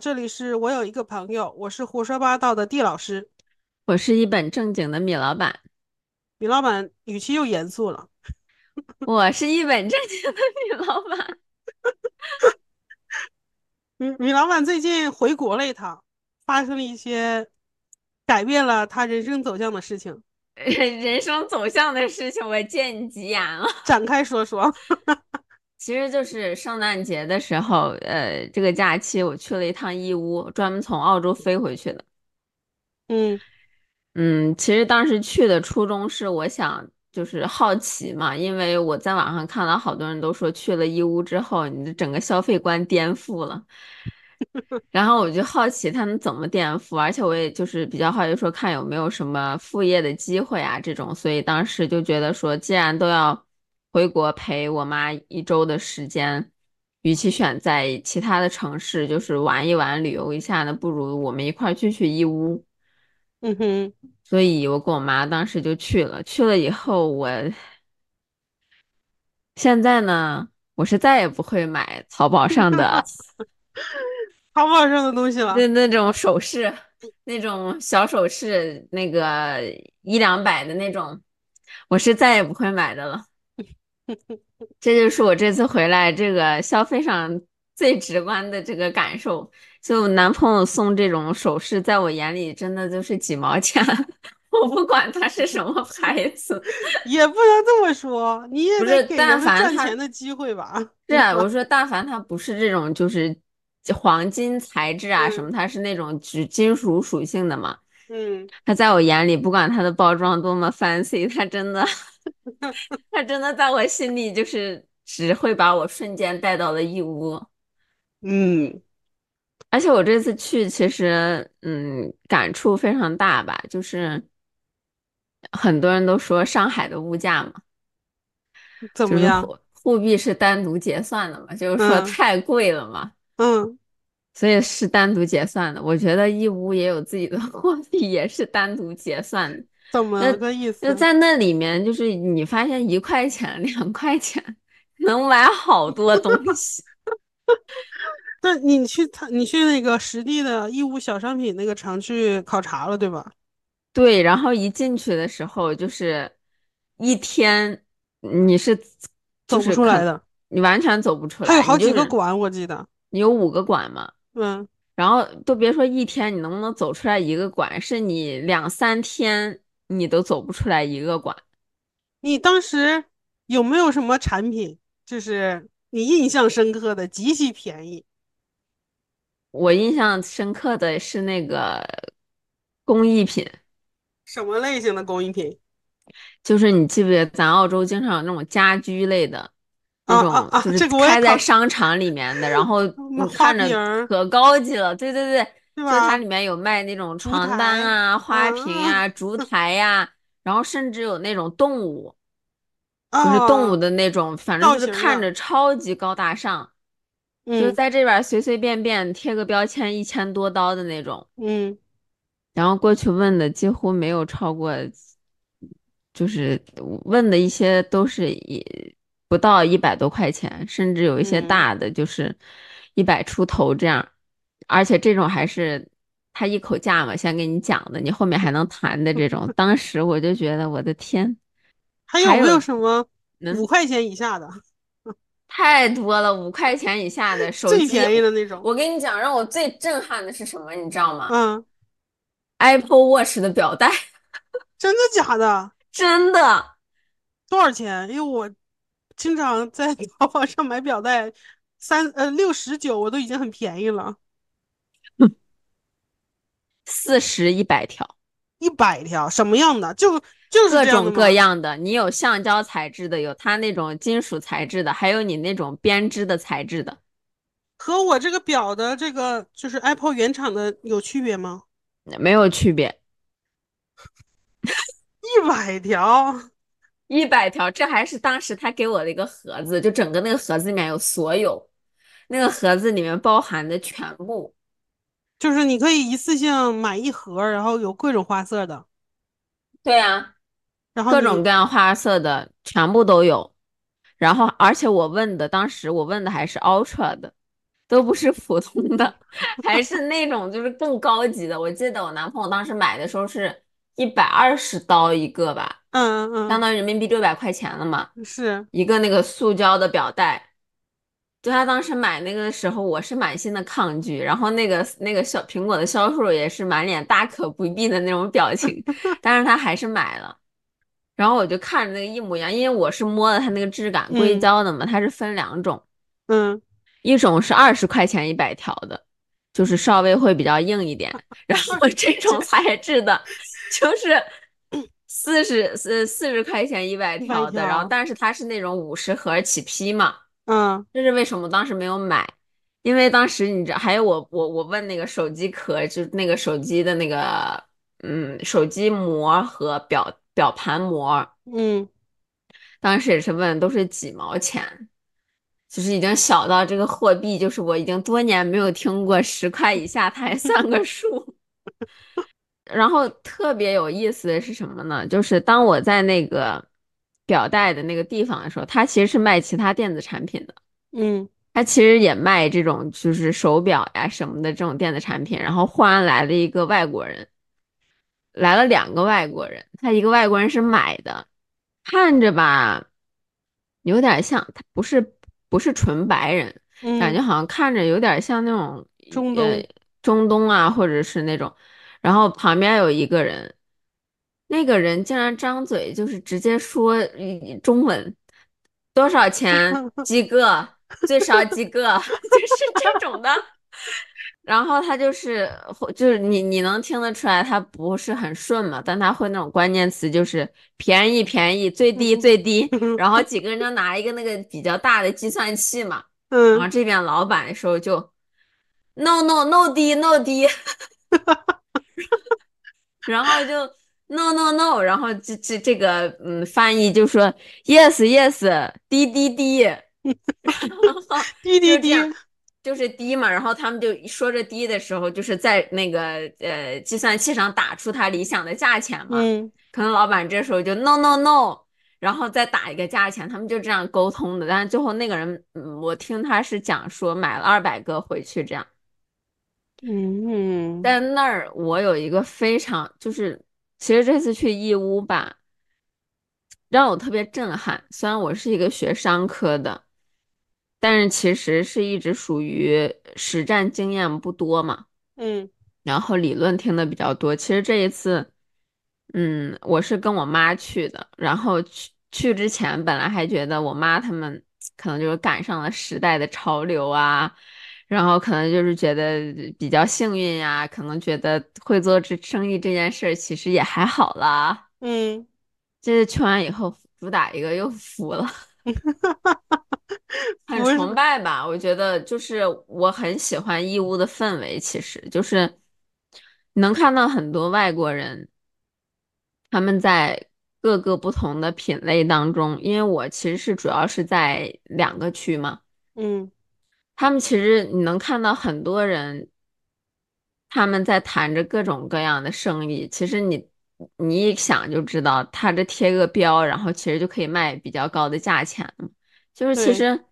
这里是我有一个朋友，我是胡说八道的地老师。我是一本正经的米老板，米老板语气又严肃了。我是一本正经的米老板。米米老板最近回国了一趟，发生了一些改变了他人生走向的事情。人生走向的事情，我见你急眼了。展开说说。其实就是圣诞节的时候，呃，这个假期我去了一趟义乌，专门从澳洲飞回去的。嗯嗯，其实当时去的初衷是我想就是好奇嘛，因为我在网上看到好多人都说去了义乌之后，你的整个消费观颠覆了。然后我就好奇他们怎么颠覆，而且我也就是比较好奇说看有没有什么副业的机会啊这种，所以当时就觉得说既然都要。回国陪我妈一周的时间，与其选在其他的城市就是玩一玩、旅游一下呢，不如我们一块去去义乌。嗯哼，所以我跟我妈当时就去了。去了以后，我现在呢，我是再也不会买淘宝上的 淘宝上的东西了。那那种首饰，那种小首饰，那个一两百的那种，我是再也不会买的了。这就是我这次回来这个消费上最直观的这个感受。就男朋友送这种首饰，在我眼里真的就是几毛钱，我不管它是什么牌子，也不能这么说。你也不是，但凡赚钱的机会吧？是啊，我说但凡它不是这种就是黄金材质啊什么，它是那种只金属属性的嘛。嗯，它在我眼里，不管它的包装多么 fancy，它真的。他真的在我心里就是只会把我瞬间带到了义乌，嗯，而且我这次去其实嗯感触非常大吧，就是很多人都说上海的物价嘛，怎么样？货币是单独结算的嘛，就是说太贵了嘛，嗯，所以是单独结算的。我觉得义乌也有自己的 货币，也是单独结算的。怎么个意思？就在那里面，就是你发现一块钱、两块钱能买好多东西。那你去他，你去那个实地的义乌小商品那个城去考察了，对吧？对，然后一进去的时候，就是一天你是走不出来的，你完全走不出来。它有好几个馆，我记得你有五个馆嘛？嗯。然后都别说一天，你能不能走出来一个馆？是你两三天。你都走不出来一个馆，你当时有没有什么产品，就是你印象深刻的，极其便宜？我印象深刻的是那个工艺品，什么类型的工艺品？就是你记不记得咱澳洲经常有那种家居类的那种，就是开在商场里面的，然后 你看着可高级了，对对对。就它里面有卖那种床单啊、花瓶啊、烛台呀，然后甚至有那种动物，就是动物的那种，反正就是看着超级高大上，就是在这边随随便便贴个标签一千多刀的那种，嗯，然后过去问的几乎没有超过，就是问的一些都是一不到一百多块钱，甚至有一些大的就是一百出头这样。而且这种还是他一口价嘛，先给你讲的，你后面还能谈的这种。当时我就觉得，我的天，还有没有什么五块钱以下的？太多了，五块钱以下的手机最便宜的那种。我跟你讲，让我最震撼的是什么，你知道吗？嗯，Apple Watch 的表带，真的假的？真的。多少钱？因为我经常在淘宝上买表带，三呃六十九我都已经很便宜了。四十一百条，一百条什么样的？就就是各种各样的。你有橡胶材质的，有它那种金属材质的，还有你那种编织的材质的。和我这个表的这个就是 Apple 原厂的有区别吗？没有区别。一百条，一百条，这还是当时他给我的一个盒子，就整个那个盒子里面有所有，那个盒子里面包含的全部。就是你可以一次性买一盒，然后有各种花色的。对呀，然后各种各样花色的全部都有。然后，而且我问的当时我问的还是 Ultra 的，都不是普通的，还是那种就是更高级的。我记得我男朋友当时买的时候是一百二十刀一个吧，嗯嗯嗯相当于人民币六百块钱了嘛，嗯，是，一个那个塑胶的表带。就他当时买那个的时候，我是满心的抗拒，然后那个那个小苹果的销售也是满脸大可不必的那种表情，但是他还是买了。然后我就看着那个一模一样，因为我是摸的它那个质感，硅嗯。胶的嘛，它是分两种，嗯。一种是二十块钱一百条的，就是稍微会比较硬一点，然后 这种材质的，就是四十四四十块钱一百条的，然后但是它是那种五十盒起批嘛，嗯这是为什么当时没有买？因为当时你知道，还有我我我问那个手机壳，就是那个手机的那个嗯手机膜和表表盘膜，嗯，当时也是问，都是几毛钱，就是已经小到这个货币，就是我已经多年没有听过十块以下它还算个数。然后特别有意思的是什么呢？就是当我在那个表带的那个地方的时候，它其实是卖其他电子产品的。嗯他其实也卖这种就是手表呀什么的这种电子产品，然后忽然来了一个外国人，来了两个外国人，他一个外国人是买的，看着吧，有点像，他不是不是纯白人，感觉嗯，好像看着有点像那种呃中东，中东啊，或者是那种，然后旁边有一个人，那个人竟然张嘴就是直接说呃中文，多少钱 几个，最少几个，就是这种的。然后他就是就是你你能听得出来他不是很顺嘛，但他会那种关键词，就是便宜便宜，最低最低。然后几个人就拿一个那个比较大的计算器嘛，然后嗯这边老板的时候就 no no no 低 no 低，然后就 no no no，然后这这这个嗯翻译就说 yes yes 滴滴滴，滴 滴滴，就是滴嘛，然后他们就说着滴的时候，就是在那个呃计算器上打出他理想的价钱嘛，嗯可能老板这时候就 no no no，然后再打一个价钱，他们就这样沟通的，但是最后那个人，嗯，我听他是讲说买了二百个回去这样。嗯但那儿我有一个非常就是，其实这次去义乌吧，让我特别震撼。虽然我是一个学商科的，但是其实是一直属于实战经验不多嘛，嗯然后理论听的比较多。其实这一次，嗯，我是跟我妈去的，然后去去之前本来还觉得我妈他们可能就是赶上了时代的潮流啊。然后可能就是觉得比较幸运呀，可能觉得会做这生意这件事儿其实也还好啦。嗯，这是去完以后，主打一个又服了，很，崇拜吧？我觉得就是我很喜欢义乌的氛围，其实就是能看到很多外国人，他们在各个不同的品类当中，因为我其实是主要是在两个区嘛。嗯他们其实你能看到很多人，他们在谈着各种各样的生意。其实你你一想就知道，他这贴个标，然后其实就可以卖比较高的价钱了就是其，实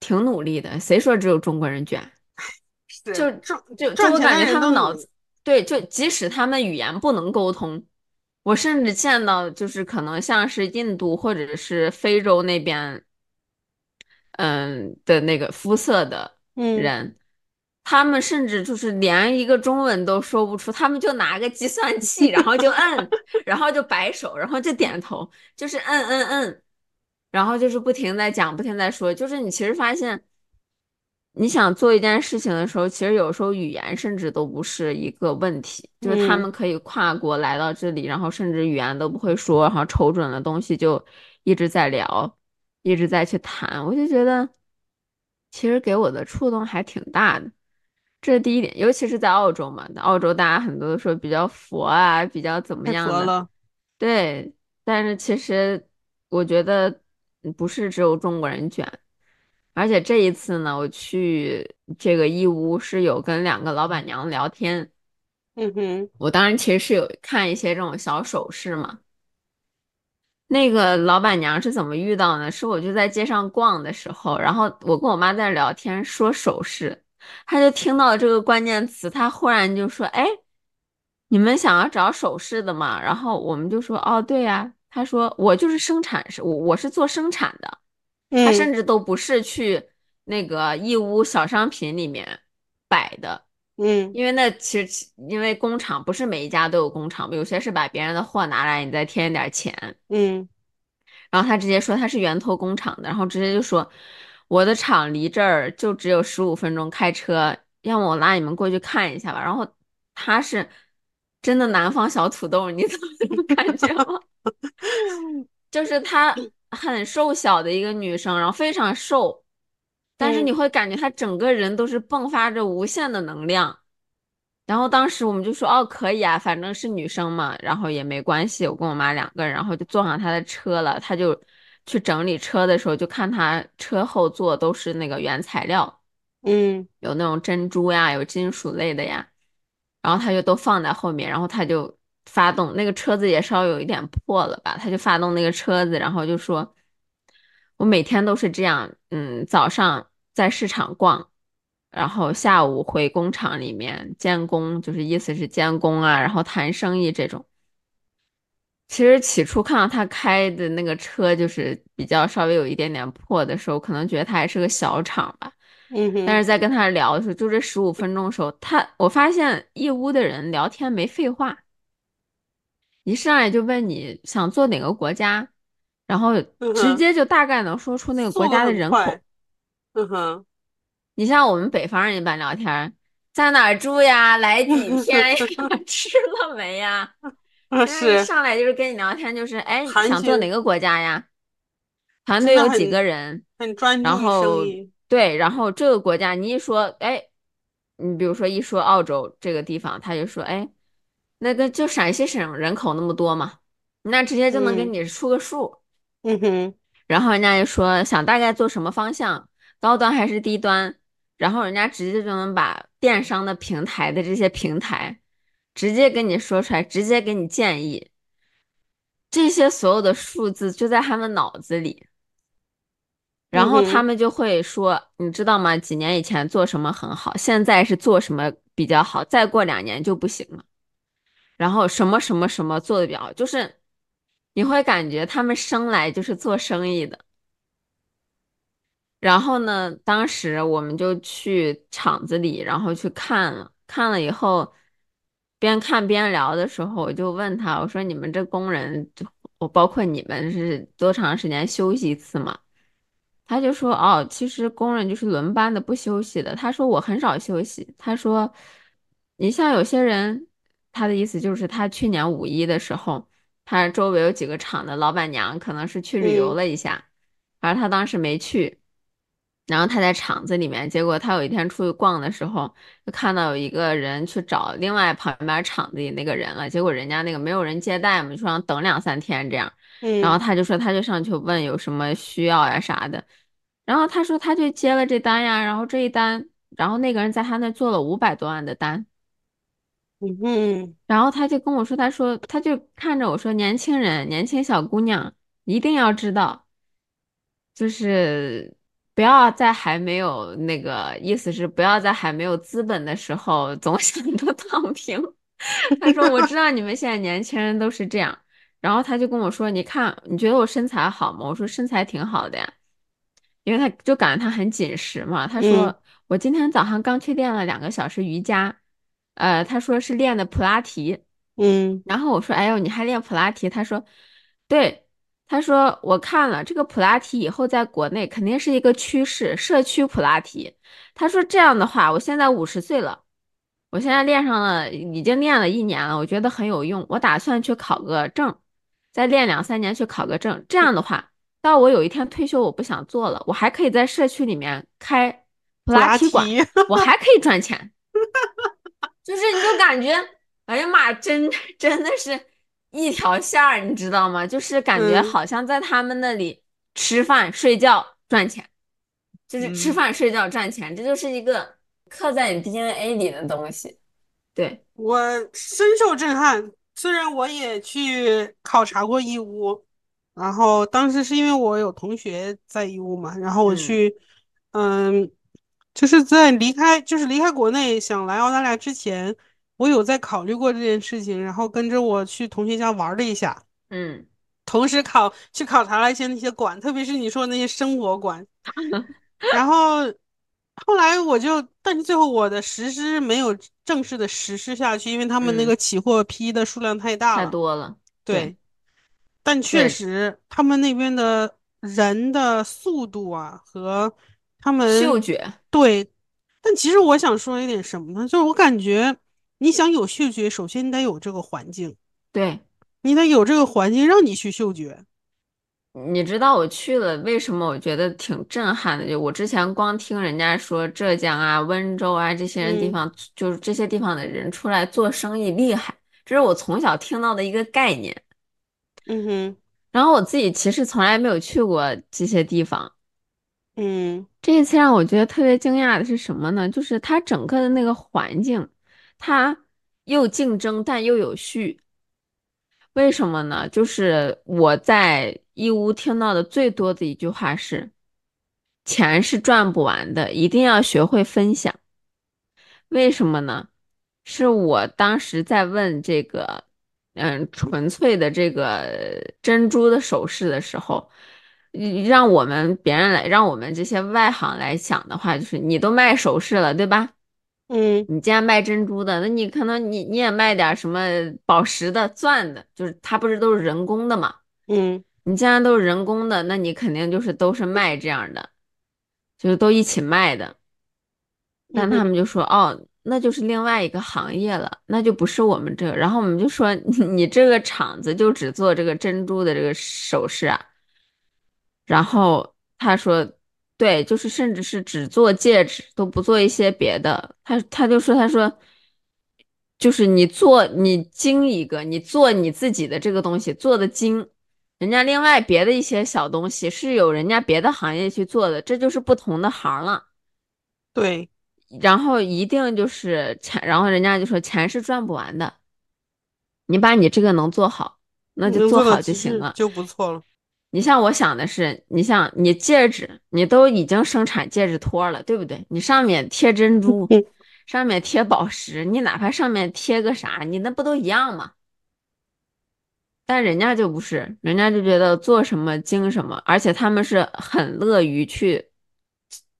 挺努力的。谁说只有中国人卷？就就就我感觉他们脑子，对，就即使他们语言不能沟通，我甚至见到就是可能像是印度或者是非洲那边。嗯的那个肤色的嗯。人，他们甚至就是连一个中文都说不出，他们就拿个计算器，然后就摁，然后就摆手，然后就点头，就是摁摁摁，然后就是不停在讲，不停在说，就是你其实发现，你想做一件事情的时候，其实有时候语言甚至都不是一个问题，就是他嗯。们可以跨国来到这里，然后甚至语言都不会说，然后瞅准了东西就一直在聊。一直在去谈，我就觉得其实给我的触动还挺大的。这是第一点，尤其是在澳洲嘛，澳洲大家很多都说比较佛啊，比较怎么样的，了，对。但是其实我觉得不是只有中国人卷，而且这一次呢，我去这个义乌是有跟两个老板娘聊天，嗯哼，我当然其实是有看一些这种小首饰嘛。那个老板娘是怎么遇到呢？是我就在街上逛的时候，然后我跟我妈在聊天，说首饰，她就听到这个关键词，她忽然就说：“哎，你们想要找首饰的吗？”然后我们就说：“哦，对呀。”她说：“我就是生产，是我我是做生产的。”她嗯甚至都不是去那个义乌小商品里面摆的。嗯因为那其实因为工厂不是每一家都有工厂，有些是把别人的货拿来，你再添一点钱。嗯然后他直接说他是源头工厂的，然后直接就说我的厂离这儿就只有十五分钟开车，要么我拉你们过去看一下吧。然后他是真的南方小土豆，你 怎么这么感觉吗？就是她很瘦小的一个女生，然后非常瘦，但是你嗯会感觉他整个人都是迸发着无限的能量。然后当时我们就说，哦，可以啊，反正是女生嘛，然后也没关系。我跟我妈两个人，然后就坐上他的车了。他就去整理车的时候，就看他车后座都是那个原材料，嗯有那种珍珠呀，有金属类的呀，然后他就都放在后面，然后他就发动那个车子也稍微有一点破了吧，他就发动那个车子，然后就说，我每天都是这样，嗯，早上在市场逛。然后下午回工厂里面监工，就是意思是监工啊，然后谈生意这种。其实起初看到他开的那个车，就是比较稍微有一点点破的时候，可能觉得他还是个小厂吧。但是在跟他聊的时候，就这十五分钟的时候，他我发现义乌的人聊天没废话，一上来就问你想做哪个国家，然后直接就大概能说出那个国家的。人口。嗯哼，你像我们北方人一般聊天，在哪儿住呀？来几天呀？吃了没呀？是一上来就是跟你聊天，就是哎，想做哪个国家呀？团队有几个人？很专然后。对，然后这个国家你一说，哎，你比如说一说澳洲这个地方，他就说，哎，那个就陕西省人口那么多嘛，那直接就能给嗯你出个数。嗯哼然后人家就说想大概做什么方向，高端还是低端，然后人家直接就能把电商的平台的这些平台直接跟你说出来，直接给你建议，这些所有的数字就在他们脑子里，然后他们就会说，你知道吗？几年以前做什么很好，现在是做什么比较好，再过两年就不行了。然后什么什么什么做的比较好，就是你会感觉他们生来就是做生意的。然后呢，当时我们就去厂子里，然后去看了，看了以后，边看边聊的时候，我就问他，我说：“你们这工人，我包括你们是多长时间休息一次嘛？”他就说：“哦，其实工人就是轮班的，不休息的。”他说：“我很少休息。”他说：“你像有些人，他的意思就是他去年五一的时候，他周围有几个厂的老板娘可能是去旅游嗯了一下，而他当时没去。”然后他在厂子里面，结果他有一天出去逛的时候，就看到有一个人去找另外旁边厂子里那个人了，结果人家那个没有人接待嘛，就说让等两三天这样。然后嗯他就说他就上去问有什么需要呀啥的，然后他说他就接了这单呀，然后这一单，然后那个人在他那做了五百多万的单，嗯哼然后他就跟我说，他说他就看着我说年轻人，年轻小姑娘一定要知道。就是不要在还没有那个意思是不要在还没有资本的时候总 想着躺平。他说我知道你们现在年轻人都是这样，然后他就跟我说，你看你觉得我身材好吗？我说身材挺好的呀，因为他就感觉他很紧实嘛。他嗯说我今天早上刚去练了两个小时瑜伽，呃，他说是练的普拉提。嗯然后我说：“哎呦，你还练普拉提？”他说：“对。”他说：“我看了这个普拉提以后，在国内肯定是一个趋势，社区普拉提。”他说：“这样的话，我现在五十岁了，我现在练上了，已经练了一年了，我觉得很有用。我打算去考个证，再练两三年去考个证。这样的话，到我有一天退休，我不想做了，我还可以在社区里面开普普拉拉提馆，提，我还可以赚钱。”就是你就感觉，哎呀妈，真真的是一条线儿，你知道吗？就是感觉嗯好像在他们那里吃饭、睡觉、赚钱，就是吃嗯，饭、睡觉、赚钱，这就是一个刻在你 DNA 里的东西。对，我深受震撼。虽然我也去考察过义乌，然后当时是因为我有同学在义乌嘛，然后我嗯去，嗯，就是在离开就是离开国内想来澳大利亚之前，我有在考虑过这件事情，然后跟着我去同学家玩了一下，嗯，同时考去考察了一些那些馆，特别是你说的那些生活馆。然后后来我就，但是最后我的实施没有正式的实施下去，因为他们那嗯，个起货批的数量太大太了。多了，对对，但确对，实他们那边的人的速度啊和他们嗅觉，对，但其实我想说一点什么呢？就是我感觉你想有嗅觉，首先你得有这个环境，对。你得有这个环境让你去嗅觉。你知道我去了，为什么我觉得挺震撼的？就我之前光听人家说浙江啊、温州啊这些人地嗯方，就是这些地方的人出来做生意厉害，这是我从小听到的一个概念。嗯哼然后我自己其实从来没有去过这些地方。嗯这一次让我觉得特别惊讶的是什么呢？就是它整个的那个环境，它又竞争但又有序。为什么呢？就是我在义乌听到的最多的一句话是。钱是赚不完的，一定要学会分享。为什么呢？是我当时在问这个，嗯，纯粹的这个珍珠的首饰的时候，让我们别人来，让我们这些外行来想的话，就是你都卖首饰了，对吧？嗯你既然卖珍珠的，那你可能你你也卖点什么宝石的、钻的，就是它不是都是人工的嘛？嗯你既然都是人工的，那你肯定就是都是卖这样的。就是都一起卖的，但他们就说哦，那就是另外一个行业了，那就不是我们这个。然后我们就说 你这个厂子就只做这个珍珠的这个首饰啊。然后他说，对，就是甚至是只做戒指，都不做一些别的。他他就说，他说，就是你做你精一个，你做你自己的这个东西做的精。人家另外别的一些小东西是有人家别的行业去做的，这就是不同的行了。对，然后一定就是钱，然后人家就说钱是赚不完的，你把你这个能做好，那就做好就行了。就不错了。你像我想的是，你像你戒指，你都已经生产戒指托了，对不对？你上面贴珍珠，嗯上面贴宝石，你哪怕上面贴个啥，你那不都一样吗？但人家就不是，人家就觉得做什么精什么，而且他们是很乐于去，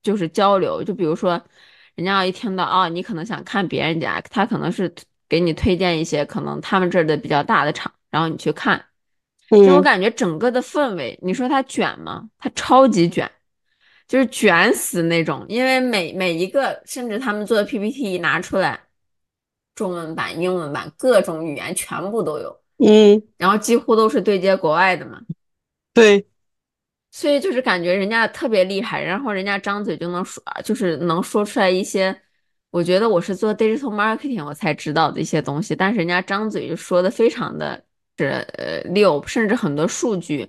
就是交流。就比如说，人家要一听到哦，你可能想看别人家，他可能是给你推荐一些可能他们这儿的比较大的厂，然后你去看。就我嗯感觉整个的氛围，你说它卷吗？它超级卷，就是卷死那种。因为每每一个，甚至他们做的 PPT 一拿出来，中文版、英文版，各种语言全部都有。嗯，然后几乎都是对接国外的嘛，对，所以就是感觉人家特别厉害，然后人家张嘴就能说，就是能说出来一些，我觉得我是做 digital marketing 我才知道的一些东西，但是人家张嘴就说的非常的是呃六，甚至很多数据，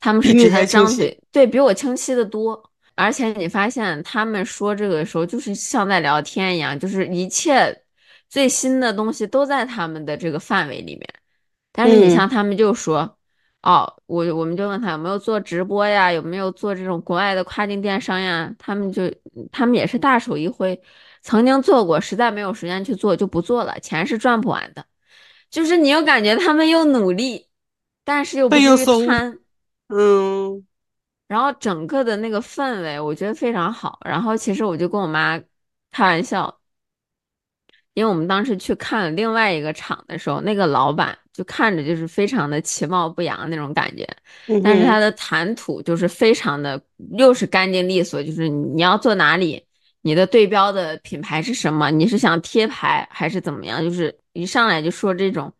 他们是直接。张嘴，对比我清晰的多。而且你发现他们说这个的时候，就是像在聊天一样，就是一切最新的东西都在他们的这个范围里面。但是你嗯像他们就说，哦，我我们就问他有没有做直播呀，有没有做这种国外的跨境电商呀？他们就他们也是大手一挥，曾经做过，实在没有时间去做就不做了，钱是赚不完的。就是你又感觉他们又努力，但是又不背至于又松。贪，嗯然后整个的那个氛围我觉得非常好。然后其实我就跟我妈开玩笑。因为我们当时去看了另外一个厂的时候，那个老板就看着就是非常的其貌不扬那种感觉，但是他的谈吐就是非常的又是干净利索，就是你要做哪里，你的对标的品牌是什么，你是想贴牌还是怎么样，就是一上来就说这种，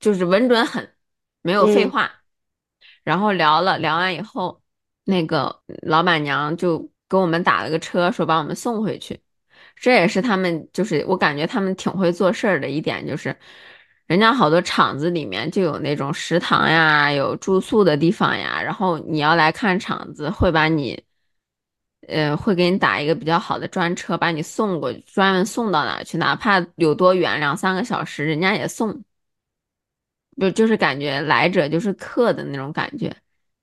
就是稳准狠，没有废嗯话。然后聊了聊完以后，那个老板娘就给我们打了个车，说把我们送回去。这也是他们，就是我感觉他们挺会做事儿的一点，就是人家好多厂子里面就有那种食堂呀，有住宿的地方呀，然后你要来看厂子，会把你，呃，会给你打一个比较好的专车，把你送过去，专门送到哪儿去，哪怕有多远，两三个小时，人家也送，就就是感觉来者就是客的那种感觉。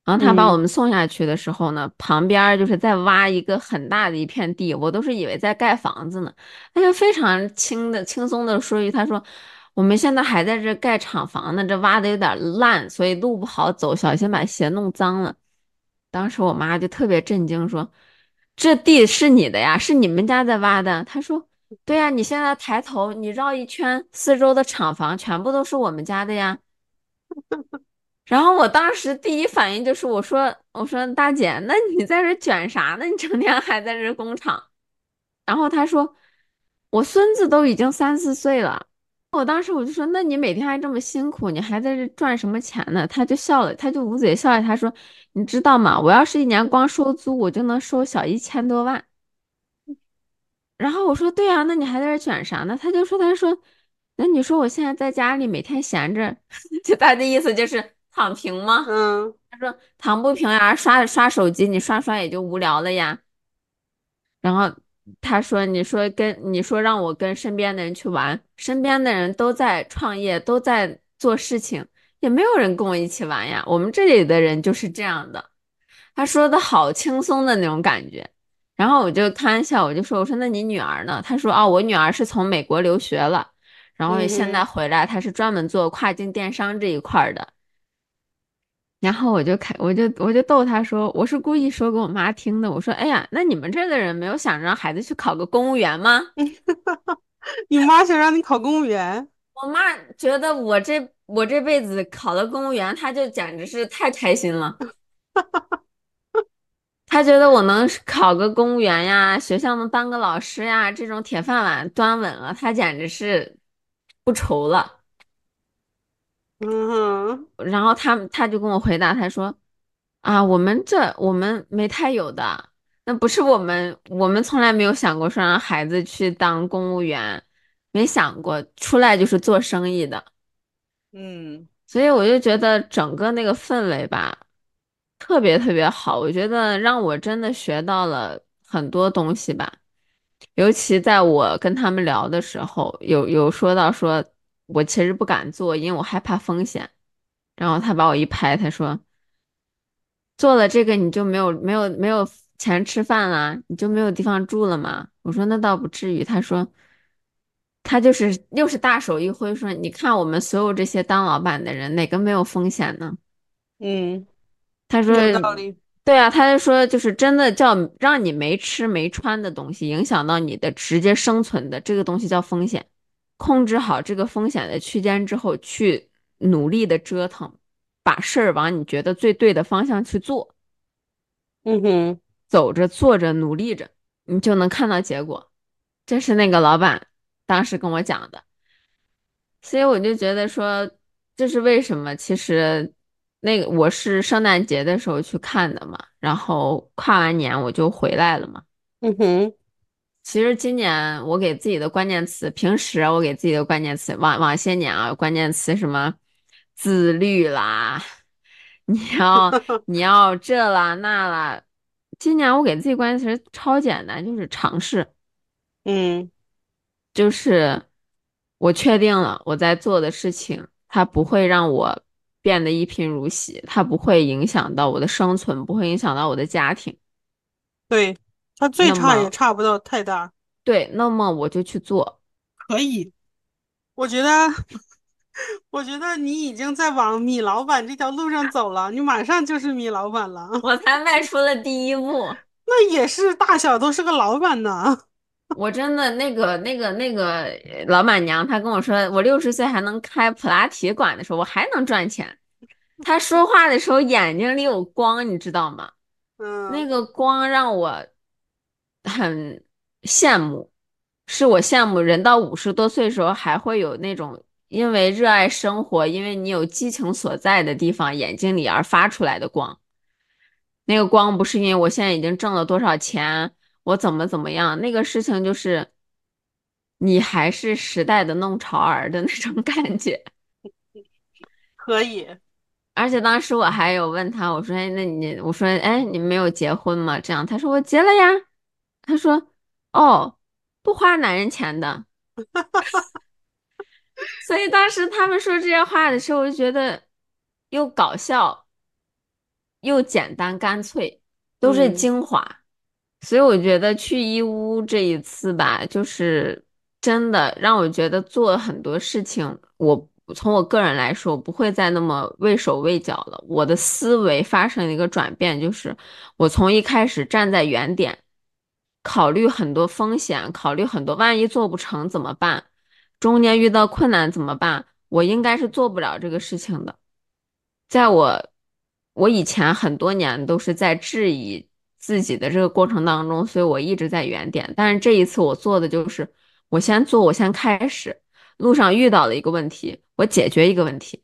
然后他把我嗯们送下去的时候呢，旁边就是在挖一个很大的一片地，我都是以为在盖房子呢。他就非常轻的、轻松的说一句：“他说我们现在还在这盖厂房呢，这挖的有点烂，所以路不好走，小心把鞋弄脏了。”当时我妈就特别震惊，说：“这地是你的呀？是你们家在挖的？”他说：“对呀，你现在抬头，你绕一圈，四周的厂房全部都是我们家的呀。”然后我当时第一反应就是我说我说大姐，那你在这卷啥呢？你成天还在这工厂。然后他说我孙子都已经三四岁了。我当时我就说，那你每天还这么辛苦，你还在这赚什么钱呢？他就笑了，他就捂嘴笑了。他说，你知道吗？我要是一年光收租，我就能收小一千多万。然后我说，对啊，那你还在这卷啥呢？他就说，他说，那你说我现在在家里每天闲着，就他的意思就是躺平吗？嗯他说躺不平呀，刷刷手机，你刷刷也就无聊了呀。然后他说，你说跟你说让我跟身边的人去玩，身边的人都在创业，都在做事情，也没有人跟我一起玩呀。我们这里的人就是这样的。他说的好轻松的那种感觉。然后我就开玩笑，我就说，我说那你女儿呢？他说，哦，我女儿是从美国留学了，然后现在回来，她是专门做跨境电商这一块儿的。然后我就开，我就我就逗他说，我是故意说给我妈听的。我说，哎呀，那你们这儿的人没有想着让孩子去考个公务员吗？你妈想让你考公务员？我妈觉得我这我这辈子考了公务员，她就简直是太开心了。她觉得我能考个公务员呀，学校能当个老师呀，这种铁饭碗端稳了，她简直是不愁了。嗯哼，然后他他就跟我回答，他说：“啊，我们这我们没太有的，那不是我们，我们从来没有想过说让孩子去当公务员，没想过出来就是做生意的。嗯所以我就觉得整个那个氛围吧，特别特别好，我觉得让我真的学到了很多东西吧。尤其在我跟他们聊的时候，有有说到说，我其实不敢做，因为我害怕风险。然后他把我一拍，他说。”做了这个你就没有没有没有钱吃饭了，你就没有地方住了吗？我说那倒不至于。他说他就是又是大手一挥说，你看我们所有这些当老板的人，哪个没有风险呢？嗯，他说有道理。对啊，他就说就是真的叫让你没吃没穿的东西影响到你的直接生存的这个东西叫风险，控制好这个风险的区间之后，去努力的折腾，把事儿往你觉得最对的方向去做。嗯哼，走着、做着、努力着，你就能看到结果。这是那个老板当时跟我讲的，所以我就觉得说，这是为什么？其实那个我是圣诞节的时候去看的嘛，然后跨完年我就回来了嘛。嗯哼，其实今年我给自己的关键词，平时我给自己的关键词，往往些年啊，关键词什么自律啦，你要 你要这啦那啦。今年我给自己关键词超简单，就是尝试，嗯就是我确定了我在做的事情，它不会让我变得一贫如洗，它不会影响到我的生存，不会影响到我的家庭。对，他最差也差不到太大，对，那么我就去做。可以。我觉得，我觉得你已经在往米老板这条路上走了，你马上就是米老板了。我 才迈出了第一步。那也是大小都是个老板呢。我真的那个那个那个呃老板娘，她跟我说，我六十岁还能开普拉提馆的时候，我还能赚钱。她说话的时候眼睛里有光，你知道吗？嗯那嗯个光让我很羡慕，是我羡慕人到五十多岁的时候还会有那种因为热爱生活，因为你有激情所在的地方，眼睛里而发出来的光。那个光不是因为我现在已经挣了多少钱，我怎么怎么样，那个事情就是你还是时代的弄潮儿的那种感觉。可以。而且当时我还有问他，我说：“哎，那你，我说，哎，你没有结婚吗？”这样，他说：“我结了呀。”他说：“哦，不花男人钱的。”所以当时他们说这些话的时候，我就觉得又搞笑又简单干脆，都是嗯精华。所以我觉得去义乌这一次吧，就是真的让我觉得做很多事情，我从我个人来说，我不会再那么畏手畏脚了。我的思维发生了一个转变，就是我从一开始站在原点，考虑很多风险，考虑很多万一做不成怎么办，中间遇到困难怎么办，我应该是做不了这个事情的。在我我以前很多年都是在质疑自己的这个过程当中，所以我一直在原点。但是这一次我做的就是，我先做，我先开始。路上遇到了一个问题，我解决一个问题，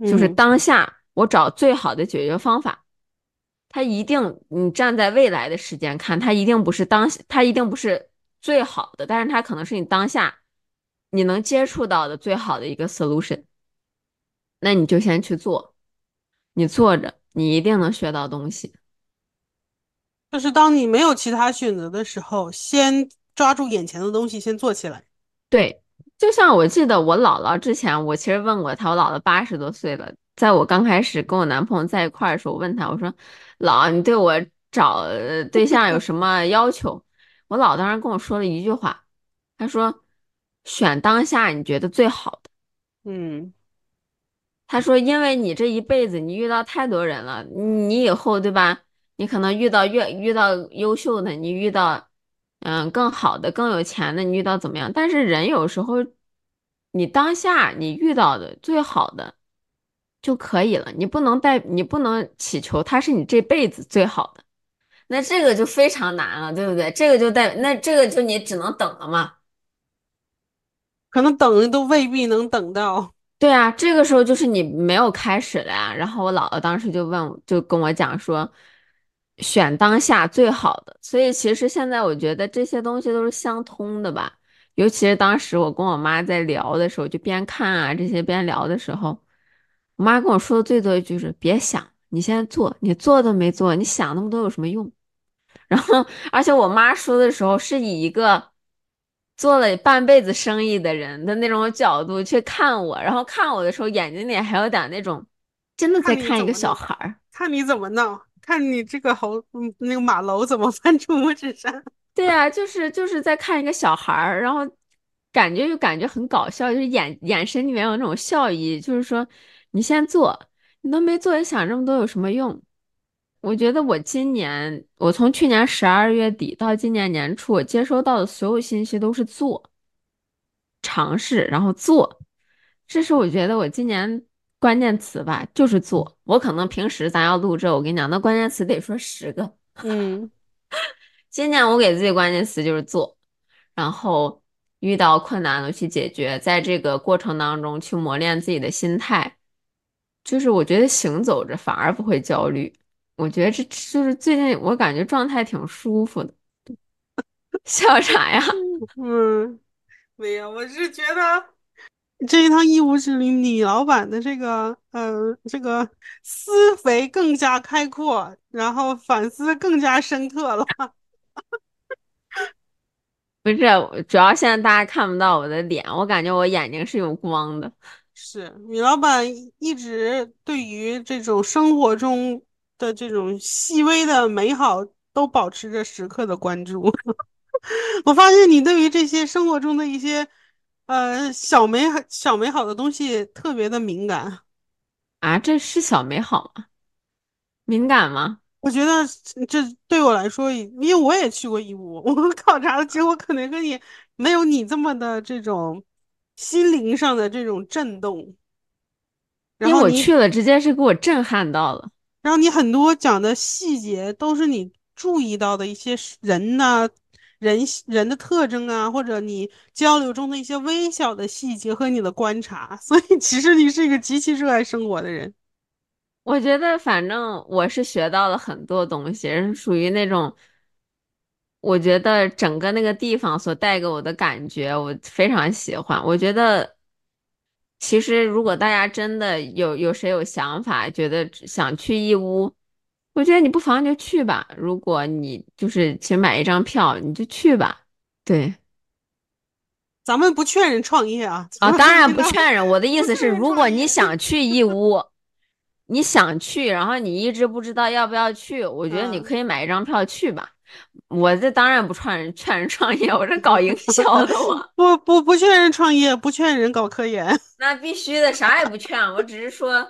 就是嗯，当下我找最好的解决方法。它一定，你站在未来的时间看，它一定不是当，它一定不是最好的，但是它可能是你当下你能接触到的最好的一个 solution。那你就先去做。你做着，你一定能学到东西。就是当你没有其他选择的时候，先抓住眼前的东西，先做起来。对，就像我记得我姥姥之前，我其实问过她，我姥姥八十多岁了，在我刚开始跟我男朋友在一块儿的时候，我问他，我说：“老，你对我找呃对象有什么要求？”我老当时跟我说了一句话，他说：“选当下你觉得最好的。”嗯，他说：“因为你这一辈子你遇到太多人了，你以后对吧？你可能遇到越遇到优秀的，你遇到嗯更好的、更有钱的，你遇到怎么样？但是人有时候，你当下你遇到的最好的就可以了，你不能带，你不能祈求他是你这辈子最好的，那这个就非常难了，对不对？这个就带，那这个就你只能等了嘛。”可能等都未必能等到。对啊，这个时候就是你没有开始了呀。然后我姥姥当时就问我，就跟我讲说，选当下最好的。所以其实现在我觉得这些东西都是相通的吧。尤其是当时我跟我妈在聊的时候，就边看啊这些边聊的时候，我妈跟我说的最多一句是别想，你现在做，你做都没做，你想那么多有什么用？然后，而且我妈说的时候是以一个做了半辈子生意的人的那种角度去看我，然后看我的时候眼睛里还有点那种真的在看一个小孩儿。看你怎么弄，看你这个猴，嗯，那个马楼怎么翻出拇指山。对啊，就是就是在看一个小孩儿，然后感觉就感觉很搞笑，就是眼眼神里面有那种笑意，就是说你先做，你都没做，你想这么多有什么用？我觉得我今年，我从去年十二月底到今年年初，我接收到的所有信息都是做。尝试，然后做，这是我觉得我今年关键词吧，就是做。我可能平时咱要录这，我跟你讲，那关键词得说十个。嗯，今年我给自己关键词就是做，然后遇到困难了去解决，在这个过程当中去磨练自己的心态。就是我觉得行走着反而不会焦虑，我觉得这就是最近我感觉状态挺舒服的。笑啥呀？嗯，没有，我是觉得这一趟义乌之旅，李老板的这个呃这个思维更加开阔，然后反思更加深刻了。不是，主要现在大家看不到我的脸，我感觉我眼睛是有光的。是，米老板一直对于这种生活中的这种细微的美好都保持着时刻的关注。我发现你对于这些生活中的一些呃小美好、小美好的东西特别的敏感。啊，这是小美好吗？敏感吗？我觉得这对我来说，因为我也去过义乌，我考察的结果可能跟你没有你这么的这种心灵上的这种震动。然因为我去了，直接是给我震撼到了。然后你很多讲的细节都是你注意到的一些人呐、人人的特征啊，或者你交流中的一些微小的细节和你的观察，所以其实你是一个极其热爱生活的人。我觉得反正我是学到了很多东西，是属于那种，我觉得整个那个地方所带给我的感觉，我非常喜欢。我觉得其实如果大家真的有有谁有想法，觉得想去义乌，我觉得你不妨就去吧。如果你就是其实买一张票，你就去吧。对。咱们不劝人创业啊，啊，当然不劝人。我的意思是，如果。你想去义乌，你想去，然后你一直不知道要不要去，我觉得你嗯，可以买一张票去吧。我这当然不劝人劝人创业，我这搞营 销的我，不不不劝人创业，不劝人搞科研。那必须的，啥也不劝，我只是说，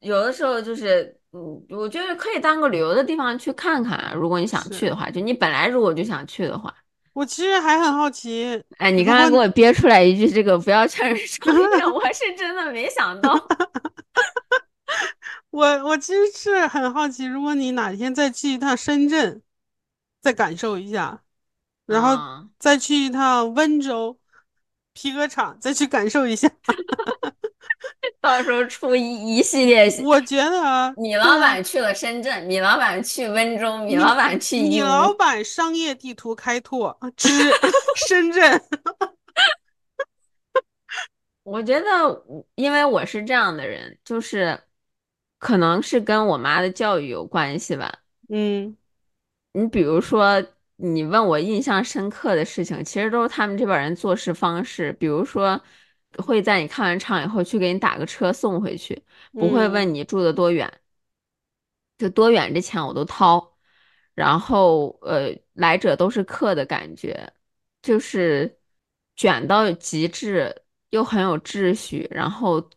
有的时候就是，嗯，我觉得可以当个旅游的地方去看看啊，如果你想去的话，就你本来如果就想去的话，我其实还很好奇，哎，你刚才给我憋出来一句这个不要劝人创业，我是真的没想到。我我其实是很好奇，如果你哪天再去一趟深圳，再感受一下，然后啊。再去一趟温州皮革厂，再去感受一下，到时候出一一系列，我觉得啊，米老板去了深圳，米老板去温州，米老板去米。老板商业地图开拓之 深圳，我觉得，因为我是这样的人，就是可能是跟我妈的教育有关系吧。嗯你比如说，你问我印象深刻的事情，其实都是他们这边人做事方式。比如说，会在你看完场以后去给你打个车送回去，不会嗯问你住的多远，就多远这钱我都掏。然后，呃，来者都是客的感觉，就是卷到极致，又很有秩序，然后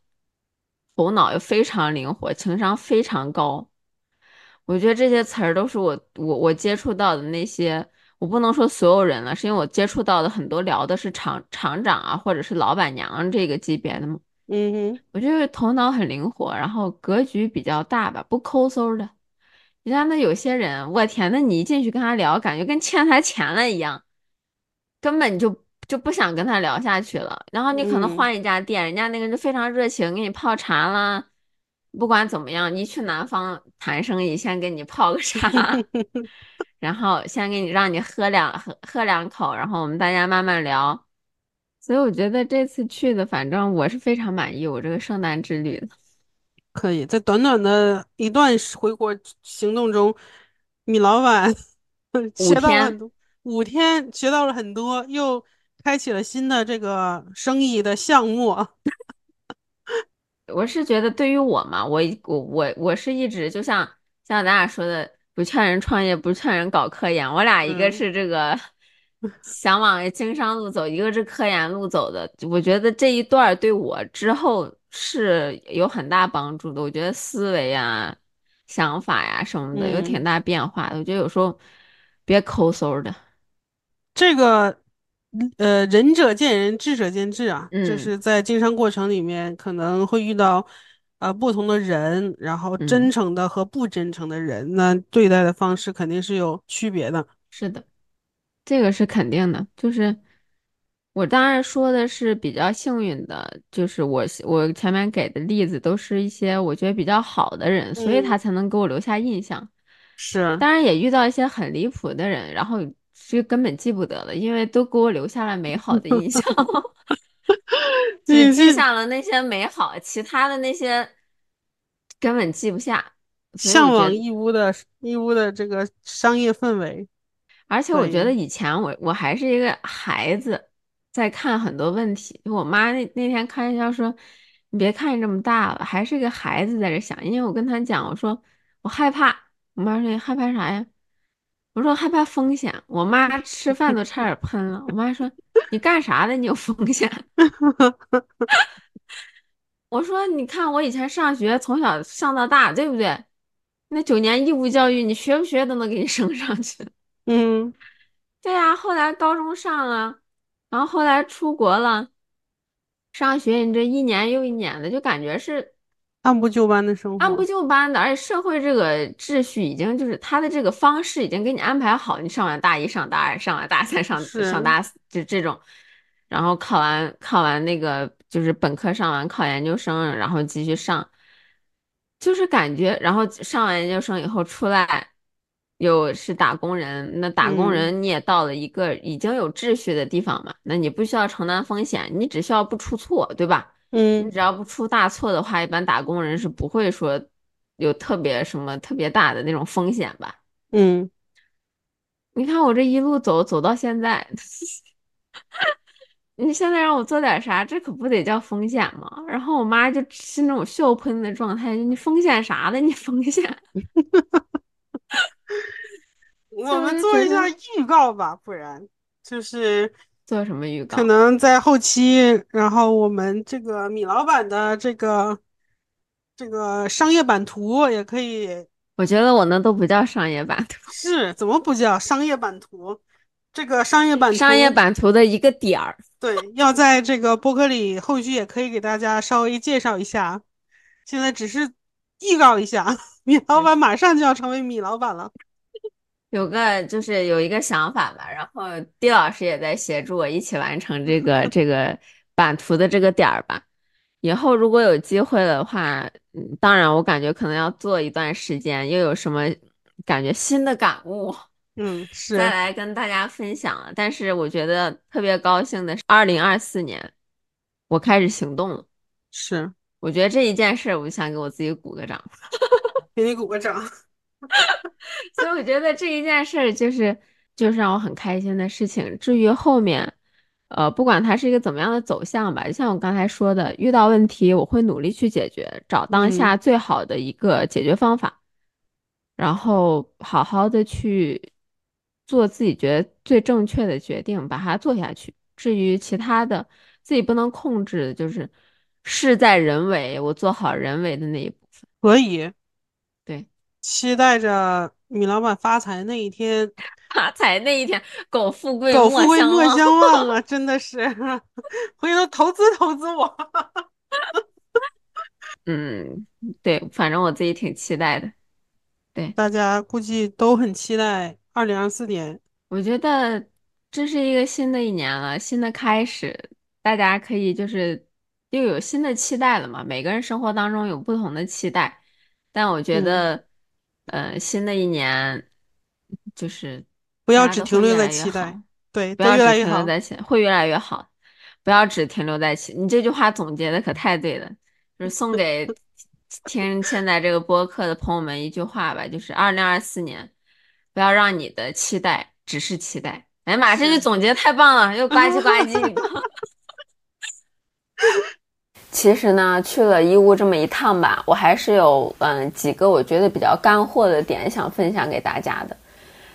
头脑又非常灵活，情商非常高。我觉得这些词儿都是我我我接触到的那些，我不能说所有人了，是因为我接触到的很多聊的是厂厂长啊，或者是老板娘这个级别的嘛。嗯哼，我就是头脑很灵活，然后格局比较大吧，不抠搜的。你看那有些人，我天，那你一进去跟他聊，感觉跟欠他钱了一样，根本就就不想跟他聊下去了。然后你可能嗯。换一家店，人家那个人就非常热情，给你泡茶啦。不管怎么样，一去南方谈生意，先给你泡个茶，然后先给你让你喝两喝喝两口，然后我们大家慢慢聊。所以我觉得这次去的，反正我是非常满意我这个圣诞之旅的。可以在短短的一段回国行动中，米老板 学到了很多，五天学到了很多，又开启了新的这个生意的项目。我是觉得对于我嘛，我我我我是一直就像像咱俩说的，不劝人创业，不劝人搞科研。我俩一个嗯是这个 想往经商路走，一个是科研路走的。我觉得这一段儿对我之后是有很大帮助的。我觉得思维啊、想法呀、什么的有挺嗯，大变化的。我觉得有时候别抠搜的，这个呃，仁者见仁，智者见智啊，就嗯是在经商过程里面可能会遇到呃不同的人，然后真嗯，诚的和不真诚的人，那对待的方式肯定是有区别的。是的。这个是肯定的，就是我当然说的是比较幸运的，就是我我前面给的例子都是一些我觉得比较好的人，所以他嗯，才能给我留下印象。是，当然也遇到一些很离谱的人，然后是根本记不得了，因为都给我留下了美好的印象，只你记下了那些美好，其他的那些根本记不下。向往。义乌的义乌的这个商业氛围，而且我觉得以，以前我我还是一个孩子，在看很多问题。我妈那那天开玩笑说：“你别看你这么大了，还是个孩子在这想。”因为我跟她讲，我说我害怕。我妈说：“你害怕啥呀？”我说害怕风险。我妈吃 饭都差点喷了。我妈说：“你干啥的？你有风险？” 我说：“你看我以前上学，从小上到大，对不对？那九年义务教育，你学不学都能给你升上去。”嗯，对呀，后来高中上了，然后后来出国了，上学你这一年又一年的，就感觉是按部就班的生活按部，就班的，而且社会这个秩序已经就是他的这个方式已经给你安排好，你上完大一、上大二、上完大三、上上，大四，就这种，然后考完考完那个就是本科上完考研究生，然后继续上。就是感觉，然后上完研究生以后出来，又是打工人，那打工嗯人你也到了一个已经有秩序的地方嘛，那你不需要承担风险，你只需要不出错，对吧？你嗯只要不出大错的话，一般打工人是不会说有特别什么特别大的那种风险吧？嗯，你看我这一路走走到现在，你现在让我做点啥，这可不得叫风险吗？然后我妈就是那种笑喷的状态，你风险啥的？你风险？我们做一下预告吧，不然就是做什么预告？可能在后期，然后我们这个米老板的这个这个商业版图也可以。我觉得我那都不叫商业版图，是怎么不叫商业版图？这个商业版图，商业版图的一个点儿。对，要在这个播客里，后续也可以给大家稍微介绍一下。现在只是预告一下，米老板马上就要成为米老板了。有个就是有一个想法吧，然后丁老师也在协助我一起完成这个这个版图的这个点儿吧。以后如果有机会的话，嗯，当然我感觉可能要做一段时间，又有什么感觉新的感悟，嗯，是再来跟大家分享了。但是我觉得特别高兴的是，二零二四年我开始行动了。是，我觉得这一件事，我就想给我自己鼓个掌，给你鼓个掌。所以我觉得这一件事就是就是让我很开心的事情。至于后面，呃，不管它是一个怎么样的走向吧，就像我刚才说的，遇到问题我会努力去解决，找当下最好的一个解决方法，然后好好的去做自己觉得最正确的决定，把它做下去。至于其他的自己不能控制的，就是事在人为，我做好人为的那一部分。可以。期待着米老板发财那一天，发财那一天，苟富贵苟富贵莫相忘啊！真的是，回头投资投资我。嗯，对，反正我自己挺期待的。对，大家估计都很期待二零二四年。我觉得这是一个新的一年了，新的开始，大家可以就是又有新的期待了嘛。每个人生活当中有不同的期待，但我觉得。呃，新的一年就是不要只停留在期待，对，不要只停留在期，会越来越好。不要只停留在期，你这句话总结的可太对了，就是送给听现在这个播客的朋友们一句话吧，就是二零二四年，不要让你的期待只是期待。哎呀妈，这句总结太棒了，又 呱唧呱唧。其实呢，去了义乌这么一趟吧，我还是有嗯几个我觉得比较干货的点想分享给大家的。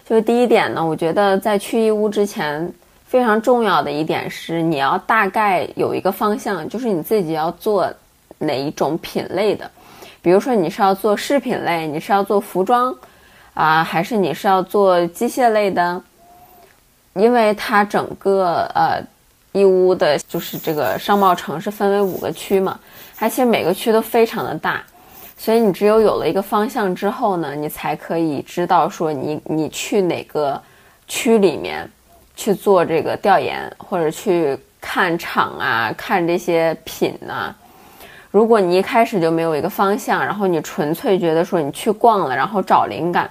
就是第一点呢，我觉得在去义乌之前非常重要的一点是，你要大概有一个方向，就是你自己要做哪一种品类的。比如说你是要做饰品类，你是要做服装啊，还是你是要做机械类的？因为它整个呃。义乌的就是这个商贸城是分为五个区嘛，而且每个区都非常的大，所以你只有有了一个方向之后呢，你才可以知道说你你去哪个区里面去做这个调研，或者去看厂啊，看这些品啊。如果你一开始就没有一个方向，然后你纯粹觉得说你去逛了，然后找灵感，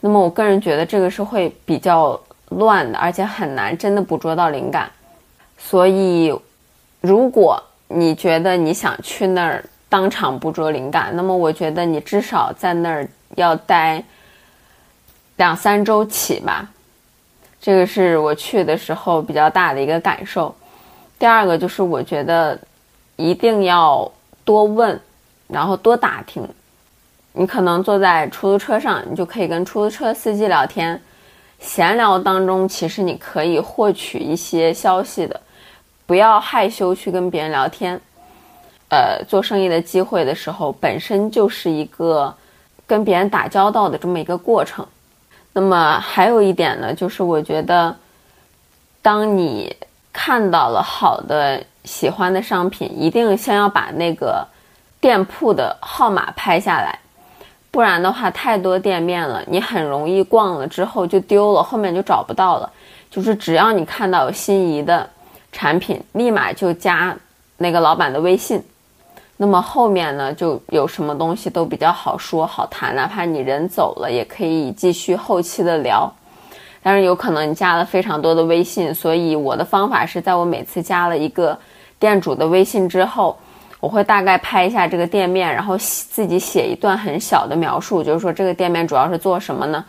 那么我个人觉得这个是会比较乱的，而且很难真的捕捉到灵感。所以，如果你觉得你想去那儿当场捕捉灵感，那么我觉得你至少在那儿要待两三周起吧。这个是我去的时候比较大的一个感受。第二个就是我觉得一定要多问，然后多打听。你可能坐在出租车上，你就可以跟出租车司机聊天，闲聊当中其实你可以获取一些消息的。不要害羞去跟别人聊天，呃，做生意的机会的时候，本身就是一个跟别人打交道的这么一个过程。那么还有一点呢，就是我觉得，当你看到了好的、喜欢的商品，一定先要把那个店铺的号码拍下来，不然的话，太多店面了，你很容易逛了之后就丢了，后面就找不到了。就是只要你看到有心仪的。产品立马就加那个老板的微信，那么后面呢就有什么东西都比较好说好谈，哪怕你人走了也可以继续后期的聊。但是有可能你加了非常多的微信，所以我的方法是在我每次加了一个店主的微信之后，我会大概拍一下这个店面，然后自己写一段很小的描述，就是说这个店面主要是做什么呢？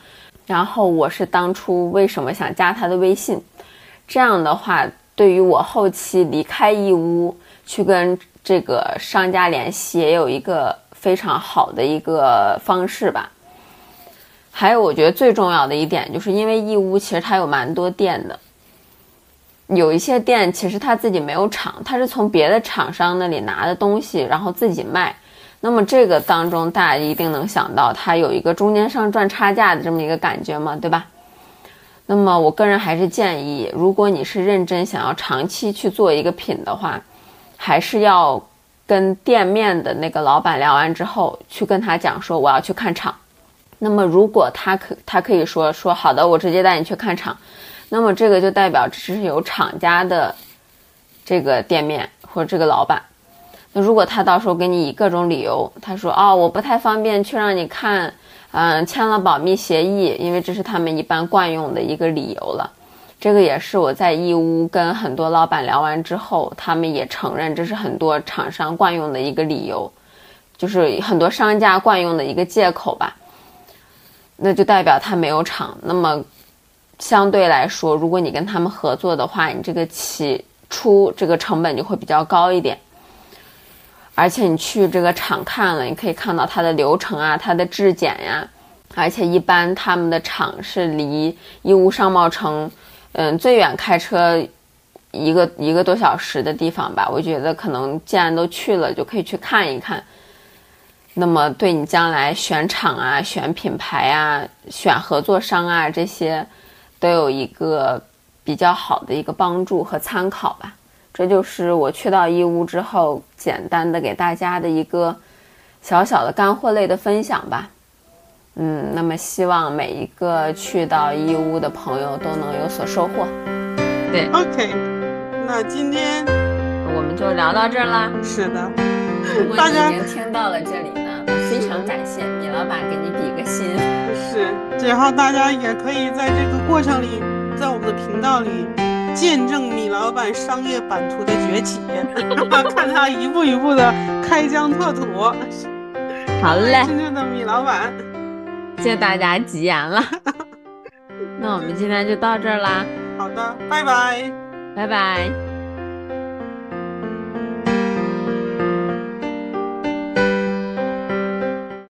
然后我是当初为什么想加他的微信？这样的话。对于我后期离开义乌去跟这个商家联系，也有一个非常好的一个方式吧。还有，我觉得最重要的一点，就是因为义乌其实它有蛮多店的，有一些店其实他自己没有厂，他是从别的厂商那里拿的东西，然后自己卖。那么这个当中，大家一定能想到，它有一个中间商赚差价的这么一个感觉嘛，对吧？那么我个人还是建议，如果你是认真想要长期去做一个品的话，还是要跟店面的那个老板聊完之后，去跟他讲说我要去看厂。那么如果他可他可以说说好的，我直接带你去看厂，那么这个就代表这是有厂家的这个店面或者这个老板。那如果他到时候给你以各种理由，他说哦我不太方便去让你看，嗯签了保密协议，因为这是他们一般惯用的一个理由了。这个也是我在义乌跟很多老板聊完之后，他们也承认这是很多厂商惯用的一个理由，就是很多商家惯用的一个借口吧。那就代表他没有厂。那么相对来说，如果你跟他们合作的话，你这个起初这个成本就会比较高一点。而且你去这个厂看了，你可以看到它的流程啊，它的质检呀，而且一般他们的厂是离义乌商贸城，嗯，最远开车一个一个多小时的地方吧。我觉得可能既然都去了，就可以去看一看。那么对你将来选厂啊、选品牌啊、选合作商啊这些，都有一个比较好的一个帮助和参考吧。这就是我去到义乌之后，简单的给大家的一个小小的干货类的分享吧。嗯，那么希望每一个去到义乌的朋友都能有所收获。对，OK，那今天我们就聊到这儿啦。是的，如果你已经听到了这里呢，我非常感谢米老板给你比个心。是，然后大家也可以在这个过程里，在我们的频道里。见证米老板商业版图的崛起，看他一步一步的开疆拓土。好嘞，真正的米老板，谢大家吉言了。那我们今天就到这儿啦。好的，拜拜，拜拜。